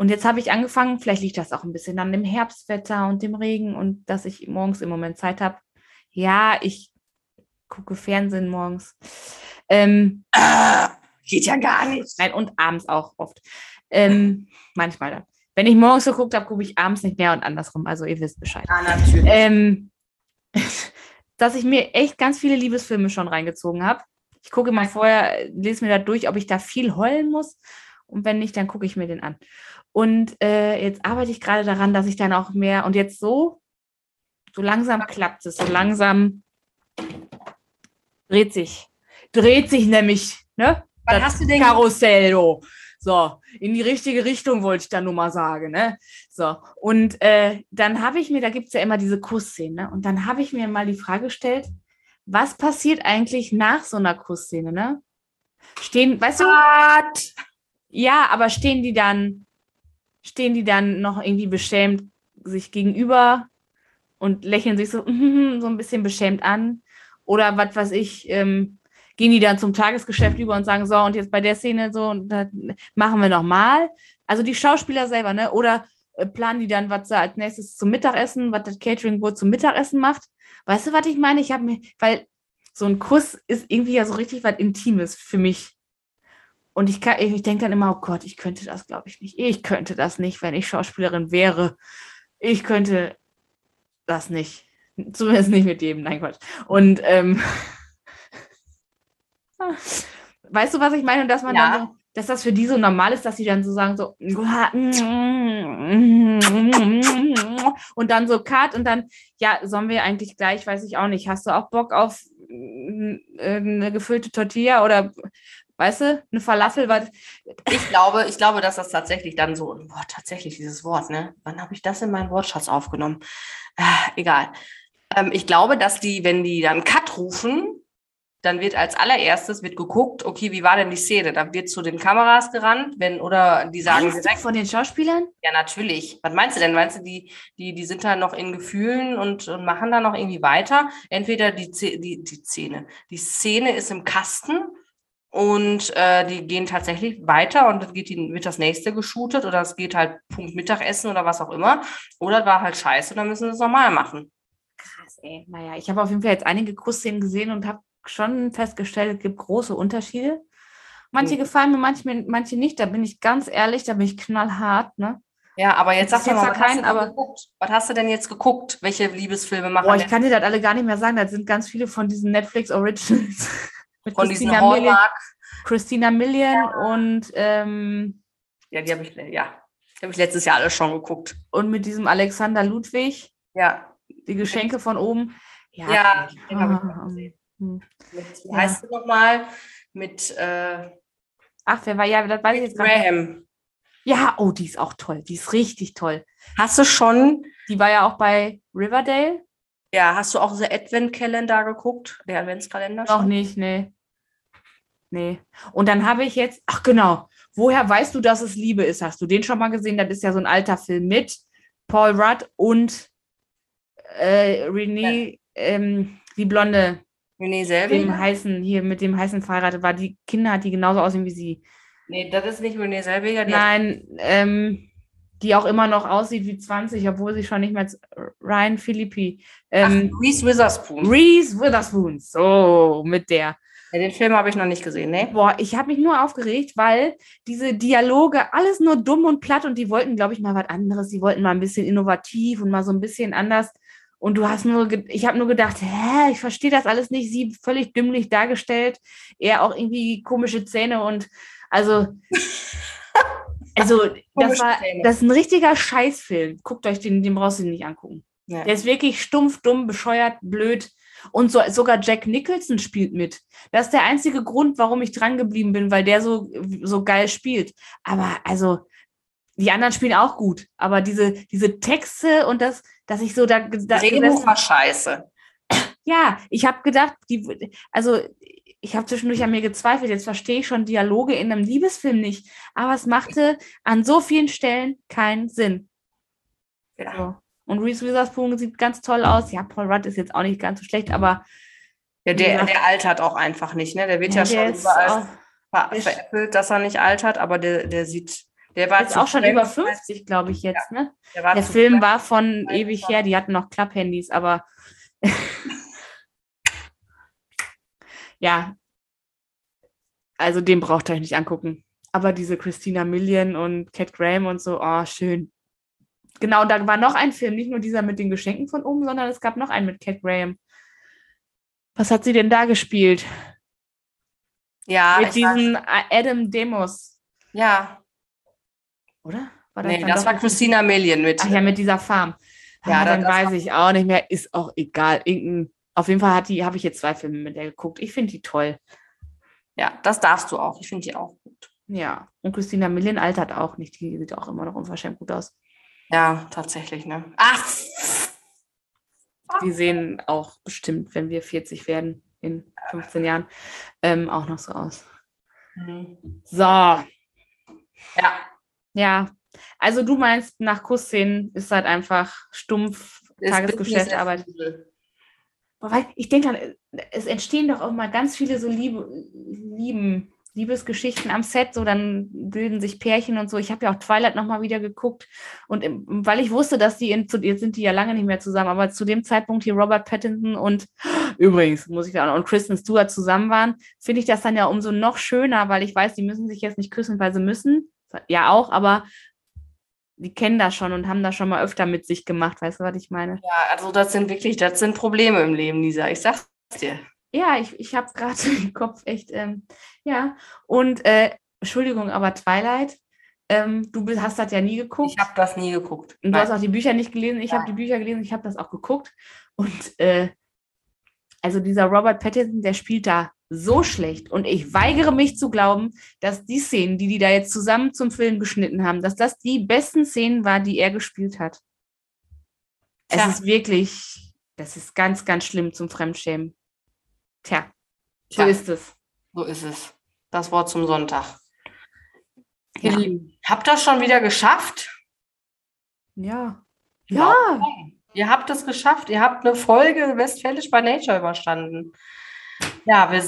Und jetzt habe ich angefangen, vielleicht liegt das auch ein bisschen an dem Herbstwetter und dem Regen und dass ich morgens im Moment Zeit habe. Ja, ich gucke Fernsehen morgens. Ähm, äh, geht ja gar nicht. nein, und abends auch oft. Ähm, manchmal dann. Wenn ich morgens geguckt habe, gucke ich abends nicht mehr und andersrum. Also ihr wisst Bescheid. Ja, natürlich. Ähm, [laughs] dass ich mir echt ganz viele Liebesfilme schon reingezogen habe. Ich gucke mal vorher, lese mir da durch, ob ich da viel heulen muss. Und wenn nicht, dann gucke ich mir den an. Und äh, jetzt arbeite ich gerade daran, dass ich dann auch mehr und jetzt so, so langsam klappt es, so langsam dreht sich, dreht sich nämlich, ne? Was das du Karussell, do. So, in die richtige Richtung wollte ich dann nur mal sagen, ne? So, und äh, dann habe ich mir, da gibt es ja immer diese Kussszene, ne? Und dann habe ich mir mal die Frage gestellt, was passiert eigentlich nach so einer Kussszene, ne? Stehen, weißt du, What? Ja, aber stehen die dann, stehen die dann noch irgendwie beschämt sich gegenüber und lächeln sich so, [laughs] so ein bisschen beschämt an? Oder was weiß ich, ähm, gehen die dann zum Tagesgeschäft über und sagen, so, und jetzt bei der Szene so, und das machen wir nochmal? Also die Schauspieler selber, ne? Oder äh, planen die dann, was sie als nächstes zum Mittagessen, was das Catering wohl zum Mittagessen macht? Weißt du, was ich meine? Ich habe mir, weil so ein Kuss ist irgendwie ja so richtig was Intimes für mich. Und ich, kann- ich denke dann immer, oh Gott, ich könnte das, glaube ich, nicht. Ich könnte das nicht, wenn ich Schauspielerin wäre. Ich könnte das nicht. [laughs] Zumindest nicht mit jedem, nein, Quatsch. Und ähm, [laughs] weißt du, was ich meine? Und dass man Ja. dann so, dass das für die so normal ist, dass sie dann so sagen, so [laughs] und dann so Cut und dann, ja, sollen wir eigentlich gleich, weiß ich auch nicht, hast du auch Bock auf äh, eine gefüllte Tortilla oder weißt du, eine Falafel, was Ich glaube, ich glaube, dass das tatsächlich dann so, boah, tatsächlich dieses Wort, ne? Wann habe ich das in meinen Wortschatz aufgenommen? Äh, egal. Ähm, ich glaube, dass die, wenn die dann Cut rufen, dann wird als allererstes wird geguckt, okay, wie war denn die Szene? Dann wird zu den Kameras gerannt, wenn, oder die sagen Angst direkt, von den Schauspielern? ja, natürlich. Was meinst du denn? Meinst du, die, die, die sind da noch in Gefühlen und, und machen da noch irgendwie weiter? Entweder die, die, die Szene. Die Szene ist im Kasten und äh, die gehen tatsächlich weiter und dann geht die, wird das nächste geshootet oder es geht halt Punkt Mittagessen oder was auch immer. Oder war halt scheiße und dann müssen sie es nochmal machen. Krass, ey. Naja, ich habe auf jeden Fall jetzt einige Kussszenen gesehen und habe schon festgestellt, es gibt große Unterschiede. Manche Mhm. gefallen mir, manche, manche nicht. Da bin ich ganz ehrlich, da bin ich knallhart. Ne? Ja, aber jetzt sag ist doch mal, was, zwar hast du aber- was hast du denn jetzt geguckt? Welche Liebesfilme machen Boah, ich denn kann dir das alle gar nicht mehr sagen. Das sind ganz viele von diesen Netflix Originals. [laughs] Mit von diesen Christina Milian, Hallmark? Christina Milian und, ähm, Ja, die habe ich, ja, die habe ich letztes Jahr alle schon geguckt. und mit diesem Alexander Ludwig, Ja, die Geschenke von oben. Ja, Ja, den hab ich ah, noch gesehen. hm. mit, wie Ja. heißt sie nochmal? Mit äh, Ach, wer war ja, das weiß ich jetzt. Graham. Ja, oh, die ist auch toll. Die ist richtig toll. Hast du schon, Die war ja auch bei Riverdale. Ja, hast du auch The Advent-Kalender geguckt? Der Adventskalender Noch nicht, nee. Nee. Und dann habe ich jetzt, ach genau, woher weißt du, dass es Liebe ist? Hast du den schon mal gesehen? Das ist ja so ein alter Film mit Paul Rudd und äh, Renee, ähm, die Blonde, Renee dem Selweger? heißen, hier mit dem heißen verheiratet war. Die Kinder hat, die genauso aussehen wie sie. Nee, das ist nicht Renee. Die hat- Nein, ähm, die auch immer noch aussieht wie 20, obwohl sie schon nicht mehr, Ryan Philippi. Ähm, Ach, Reese Witherspoon. Reese Witherspoon, so, mit der. Ja, den Film habe ich noch nicht gesehen, ne? Boah, ich habe mich nur aufgeregt, weil diese Dialoge, alles nur dumm und platt und die wollten, glaube ich, mal was anderes. Die wollten mal ein bisschen innovativ und mal so ein bisschen anders. Und du hast nur, ich habe nur gedacht, hä, ich verstehe das alles nicht. Sie völlig dümmlich dargestellt. Er auch irgendwie komische Zähne und also, [laughs] also das war, das ist ein richtiger Scheißfilm. Guckt euch den, den brauchst du nicht angucken. Ja. Der ist wirklich stumpf, dumm, bescheuert, blöd. Und so, sogar Jack Nicholson spielt mit. Das ist der einzige Grund, warum ich dran geblieben bin, weil der so, so geil spielt. Aber also, die anderen spielen auch gut. Aber diese, diese Texte und das, dass ich so da, da Drehbuch war scheiße. ja, ich habe gedacht, die, also ich habe zwischendurch an mir gezweifelt, jetzt verstehe ich schon Dialoge in einem Liebesfilm nicht, aber es machte an so vielen Stellen keinen Sinn. Ja. So. Und Reese Witherspoon sieht ganz toll aus. Ja, Paul Rudd ist jetzt auch nicht ganz so schlecht, aber Ja, der, gesagt- der altert auch einfach nicht, ne? Der wird ja, ja, der schon überall ver veräppelt, dass er nicht altert, aber der, der sieht, der war zu auch schon über 50, glaube ich, jetzt. Ne? Der, Der Film war von ewig her, die hatten noch Klapphandys, aber [laughs] ja, also den braucht ihr euch nicht angucken. Aber diese Christina Milian und Cat Graham und so, oh, schön. Genau, da war noch ein Film, nicht nur dieser mit den Geschenken von oben, sondern es gab noch einen mit Cat Graham. Was hat sie denn da gespielt? Ja, mit diesem Adam Demos, ja. oder? War Nee, dann das war Christina Million mit. Ach ja, mit dieser Farm. Ja, ah, dann das- das weiß ich auch nicht mehr. Ist auch egal. Irgendein, auf jeden Fall hat die, habe ich jetzt zwei Filme mit der geguckt. Ich finde die toll. ja, das darfst du auch. Ich finde die auch gut. Ja. Und Christina Milian altert auch nicht. Die sieht auch immer noch unverschämt gut aus. Ja, tatsächlich, ne? Ach! Die sehen auch bestimmt, wenn wir 40 werden, in 15 Jahren, ähm, auch noch so aus. Mhm. So. Ja, Ja. Also du meinst, nach Kussszenen ist halt einfach stumpf Tagesgeschäft, Arbeit. usual. Ich denke es entstehen doch auch mal ganz viele so Liebe, Lieben, Liebesgeschichten am Set, so dann bilden sich Pärchen und so. Ich habe ja auch Twilight nochmal wieder geguckt und weil ich wusste, dass die, in, jetzt sind die ja lange nicht mehr zusammen, aber zu dem Zeitpunkt hier Robert Pattinson und [gasps] übrigens, muss ich auch, und Kristen Stewart zusammen waren, finde ich das dann ja umso noch schöner, weil ich weiß, die müssen sich jetzt nicht küssen, weil sie müssen. Ja, auch, aber die kennen das schon und haben das schon mal öfter mit sich gemacht, weißt du, was ich meine? Ja, also das sind wirklich, das sind Probleme im Leben, Lisa. Ich sag's dir. Ja, ich, ich habe gerade [laughs] im Kopf echt, ähm, ja. Und äh, Entschuldigung, aber Twilight, ähm, du hast das ja nie geguckt. Ich habe das nie geguckt. und du Nein. hast auch die Bücher nicht gelesen. Ich habe die Bücher gelesen, ich habe das auch geguckt. Und äh, also dieser Robert Pattinson, der spielt da so schlecht. Und ich weigere mich zu glauben, dass die Szenen, die die da jetzt zusammen zum Film geschnitten haben, dass das die besten Szenen war, die er gespielt hat. Tja. Es ist wirklich, das ist ganz, ganz schlimm zum Fremdschämen. Tja, so Tja. ist es. So ist es. Das Wort zum Sonntag. Ja. Ihr Lieben, habt ihr das schon wieder geschafft? Ja. Ja. Ja. Ihr habt es geschafft. Ihr habt eine Folge Westfälisch bei Nature überstanden. Ja, wir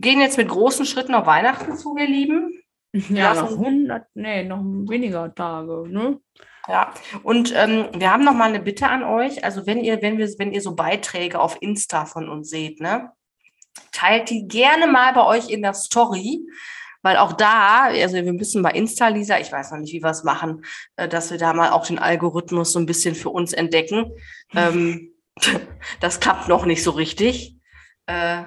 gehen jetzt mit großen Schritten auf Weihnachten zu, ihr Lieben. Ja, Lassen- noch 100, nee, noch weniger Tage, ne? Ja, und ähm, wir haben noch mal eine Bitte an euch. Also wenn ihr, wenn wir, wenn ihr so Beiträge auf Insta von uns seht, ne, teilt die gerne mal bei euch in der Story, Weil auch da, also wir müssen bei Insta, Lisa, ich weiß noch nicht, wie wir es machen, äh, dass wir da mal auch den Algorithmus so ein bisschen für uns entdecken. [laughs] ähm, [laughs] das klappt noch nicht so richtig. Äh,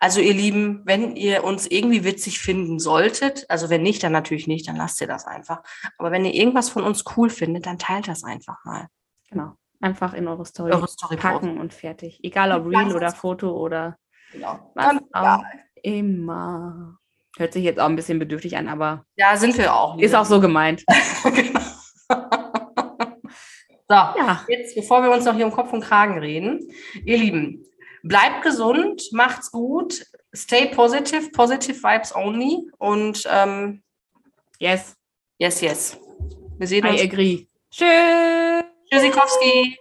also ihr Lieben, wenn ihr uns irgendwie witzig finden solltet, also wenn nicht, dann natürlich nicht, dann lasst ihr das einfach. Aber wenn ihr irgendwas von uns cool findet, dann teilt das einfach mal. Genau. Einfach in eure Story, Eure Story packen und fertig. Egal ob Real oder Foto oder Genau. was Ganz auch egal. immer. Hört sich jetzt auch ein bisschen bedürftig an, aber Ja, sind wir auch. ist auch so gemeint. [laughs] Genau. [laughs] so, Ja, jetzt, bevor wir uns noch hier um Kopf und Kragen reden, ihr Lieben, bleibt gesund, macht's gut, stay positive, positive vibes only und ähm, yes, yes, yes. Wir sehen uns. I agree. Tschüss. Tschüssikowski.